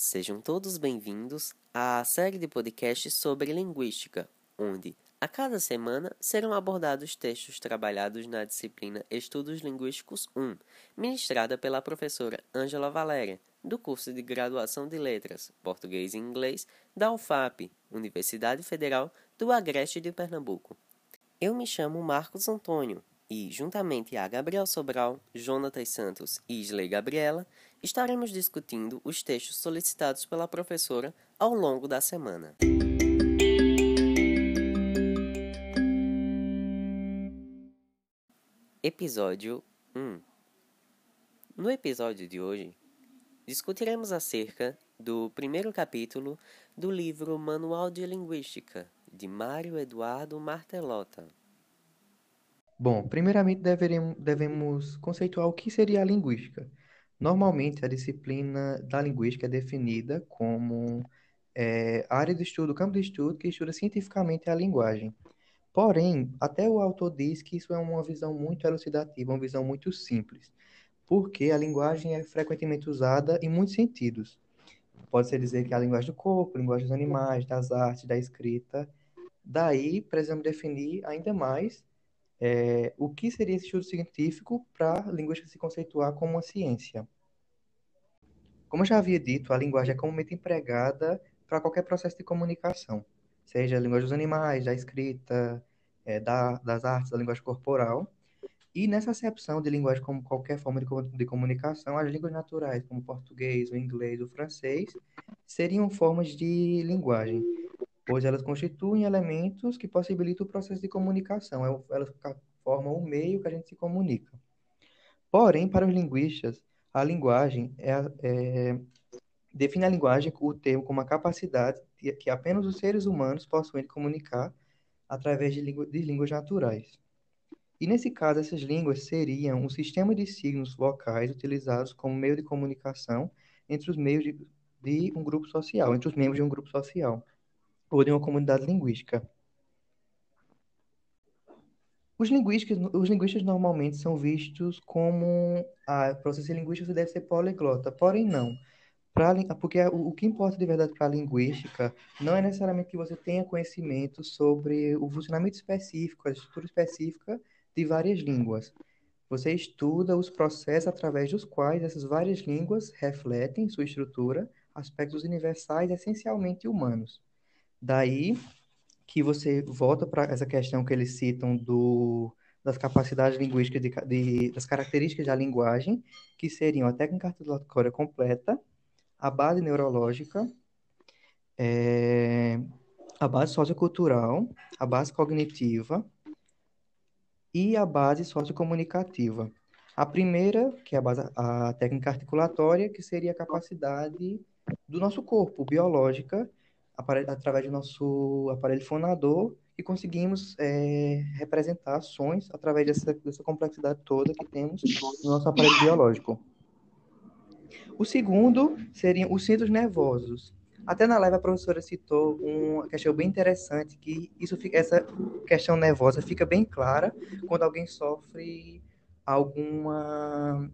Sejam todos bem-vindos à série de podcasts sobre linguística, onde a cada semana serão abordados textos trabalhados na disciplina Estudos Linguísticos 1, ministrada pela professora Ângela Valéria, do curso de Graduação de Letras, Português e Inglês, da UFAP, Universidade Federal do Agreste de Pernambuco. Eu me chamo Marcos Antônio e, juntamente a Gabriel Sobral, Jonatas Santos e Isley Gabriela, estaremos discutindo os textos solicitados pela professora ao longo da semana. Episódio 1 No episódio de hoje, discutiremos acerca do primeiro capítulo do livro Manual de Linguística, de Mário Eduardo Martelota. Bom, primeiramente devemos conceituar o que seria a linguística. Normalmente, a disciplina da linguística é definida como é, área de estudo, campo de estudo que estuda cientificamente a linguagem. Porém, até o autor diz que isso é uma visão muito elucidativa, uma visão muito simples, porque a linguagem é frequentemente usada em muitos sentidos. Pode-se dizer que é a linguagem do corpo, a linguagem dos animais, das artes, da escrita. Daí, precisamos definir ainda mais é, o que seria esse estudo científico para a linguística se conceituar como uma ciência? Como eu já havia dito, a linguagem é comumente empregada para qualquer processo de comunicação, seja a linguagem dos animais, da escrita, é, da, das artes, da linguagem corporal. E nessa acepção de linguagem como qualquer forma de, de comunicação, as línguas naturais, como o português, o inglês, o francês, seriam formas de linguagem pois elas constituem elementos que possibilitam o processo de comunicação, é elas formam o meio que a gente se comunica. Porém, para os linguistas, a linguagem é, é, define a linguagem, o termo, como a capacidade que apenas os seres humanos possuem de comunicar através de, de línguas naturais. E nesse caso, essas línguas seriam um sistema de signos vocais utilizados como meio de comunicação entre os meios de, de um grupo social, entre os membros de um grupo social ou de uma comunidade linguística. Os linguistas, os linguistas normalmente são vistos como a processo linguístico deve ser poliglota, porém não. Pra, porque o, o que importa de verdade para a linguística não é necessariamente que você tenha conhecimento sobre o funcionamento específico, a estrutura específica de várias línguas. Você estuda os processos através dos quais essas várias línguas refletem sua estrutura, aspectos universais essencialmente humanos. Daí que você volta para essa questão que eles citam do, das capacidades linguísticas, de, de, das características da linguagem, que seriam a técnica articulatória completa, a base neurológica, é, a base sociocultural, a base cognitiva e a base sociocomunicativa. A primeira, que é a, base, a técnica articulatória, que seria a capacidade do nosso corpo, biológica, através do nosso aparelho fonador e conseguimos é, representar ações através dessa, dessa complexidade toda que temos no nosso aparelho biológico. O segundo seriam os centros nervosos. Até na live a professora citou uma questão bem interessante, que isso fica, essa questão nervosa fica bem clara quando alguém sofre alguma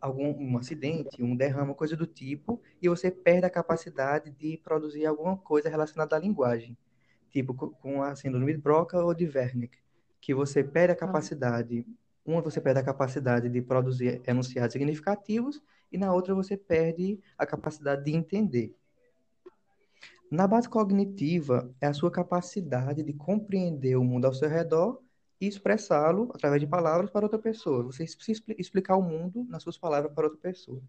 algum um acidente, um derrame, coisa do tipo, e você perde a capacidade de produzir alguma coisa relacionada à linguagem, tipo com a síndrome de Broca ou de Wernicke, que você perde a capacidade, uma você perde a capacidade de produzir enunciados significativos e na outra você perde a capacidade de entender. Na base cognitiva é a sua capacidade de compreender o mundo ao seu redor e expressá-lo através de palavras para outra pessoa. Você precisa explicar o mundo nas suas palavras para outra pessoa.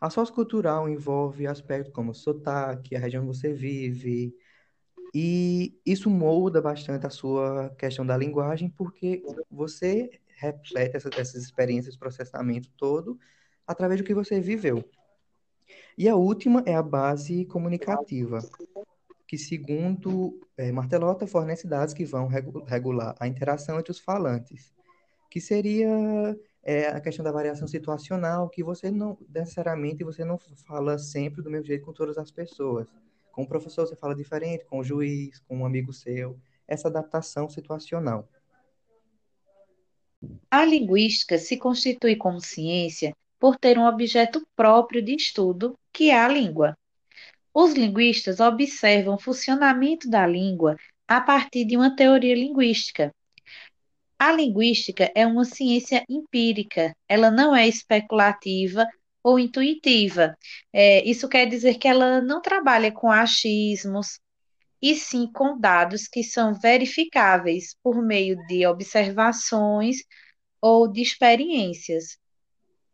A sociocultural envolve aspectos como sotaque, a região onde você vive, e isso molda bastante a sua questão da linguagem, porque você reflete essa, essas experiências, processamento todo, através do que você viveu. E a última é a base comunicativa, que, segundo é, Martelota, fornece dados que vão regular a interação entre os falantes, que seria é, a questão da variação situacional, que você não, necessariamente, você não fala sempre do mesmo jeito com todas as pessoas. Com o professor você fala diferente, com o juiz, com um amigo seu, essa adaptação situacional. A linguística se constitui como ciência por ter um objeto próprio de estudo que é a língua. Os linguistas observam o funcionamento da língua a partir de uma teoria linguística. A linguística é uma ciência empírica, ela não é especulativa ou intuitiva. É, isso quer dizer que ela não trabalha com achismos, e sim com dados que são verificáveis por meio de observações ou de experiências.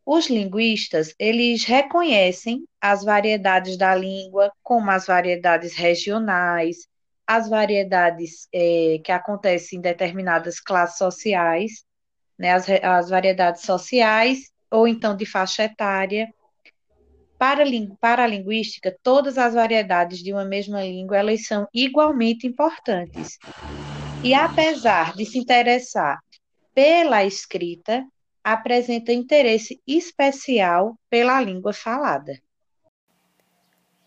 Os linguistas, eles reconhecem as variedades da língua, como as variedades regionais, as variedades é, que acontecem em determinadas classes sociais, né, as, as variedades sociais, ou então de faixa etária. Para, para a linguística, todas as variedades de uma mesma língua, elas são igualmente importantes. E apesar de se interessar pela escrita, apresenta interesse especial pela língua falada.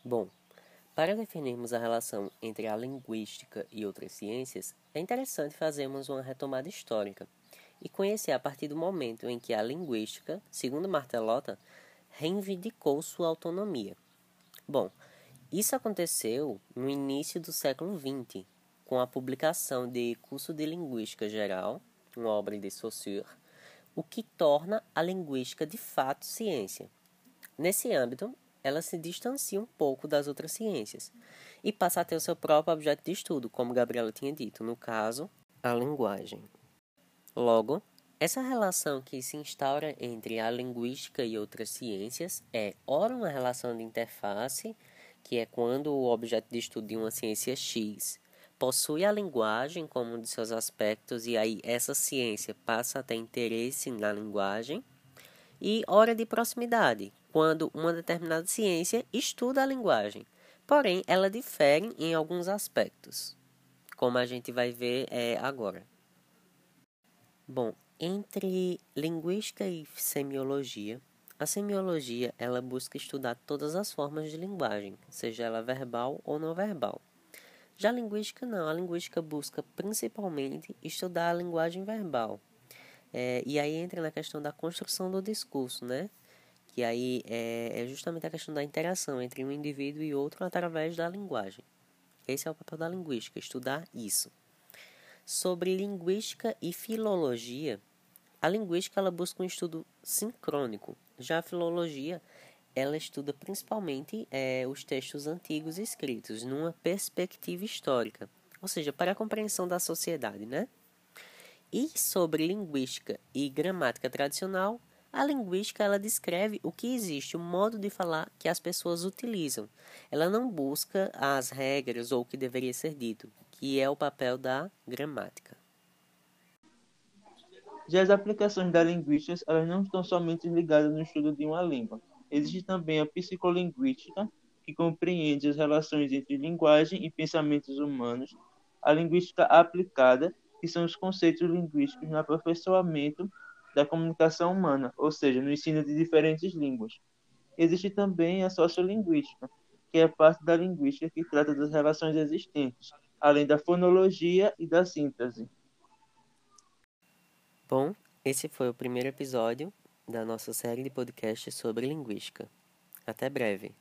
Bom, para definirmos a relação entre a linguística e outras ciências, é interessante fazermos uma retomada histórica e conhecer a partir do momento em que a linguística, segundo Martelota, reivindicou sua autonomia. Bom, isso aconteceu no início do século XX, com a publicação de Curso de Linguística Geral, uma obra de Saussure, o que torna a linguística de fato ciência. Nesse âmbito, ela se distancia um pouco das outras ciências e passa a ter o seu próprio objeto de estudo, como Gabriela tinha dito, no caso, a linguagem. Logo, essa relação que se instaura entre a linguística e outras ciências é, ora, uma relação de interface, que é quando o objeto de estudo de uma ciência X possui a linguagem como um de seus aspectos e aí essa ciência passa a ter interesse na linguagem. E hora de proximidade, quando uma determinada ciência estuda a linguagem, porém ela difere em alguns aspectos, como a gente vai ver é, agora. Bom, entre linguística e semiologia, a semiologia ela busca estudar todas as formas de linguagem, seja ela verbal ou não verbal. Já a linguística não, a linguística busca principalmente estudar a linguagem verbal. É, e aí entra na questão da construção do discurso, né? Que aí é, é justamente a questão da interação entre um indivíduo e outro através da linguagem. Esse é o papel da linguística, estudar isso. Sobre linguística e filologia, a linguística ela busca um estudo sincrônico. Já a filologia ela estuda principalmente é, os textos antigos escritos numa perspectiva histórica, ou seja, para a compreensão da sociedade, né? E sobre linguística e gramática tradicional, a linguística ela descreve o que existe, o modo de falar que as pessoas utilizam. Ela não busca as regras ou o que deveria ser dito, que é o papel da gramática. Já as aplicações da linguística, elas não estão somente ligadas no estudo de uma língua, Existe também a psicolinguística, que compreende as relações entre linguagem e pensamentos humanos, a linguística aplicada, que são os conceitos linguísticos no aperfeiçoamento da comunicação humana, ou seja, no ensino de diferentes línguas. Existe também a sociolinguística, que é parte da linguística que trata das relações existentes, além da fonologia e da síntese. Bom, esse foi o primeiro episódio da nossa série de podcasts sobre linguística. Até breve!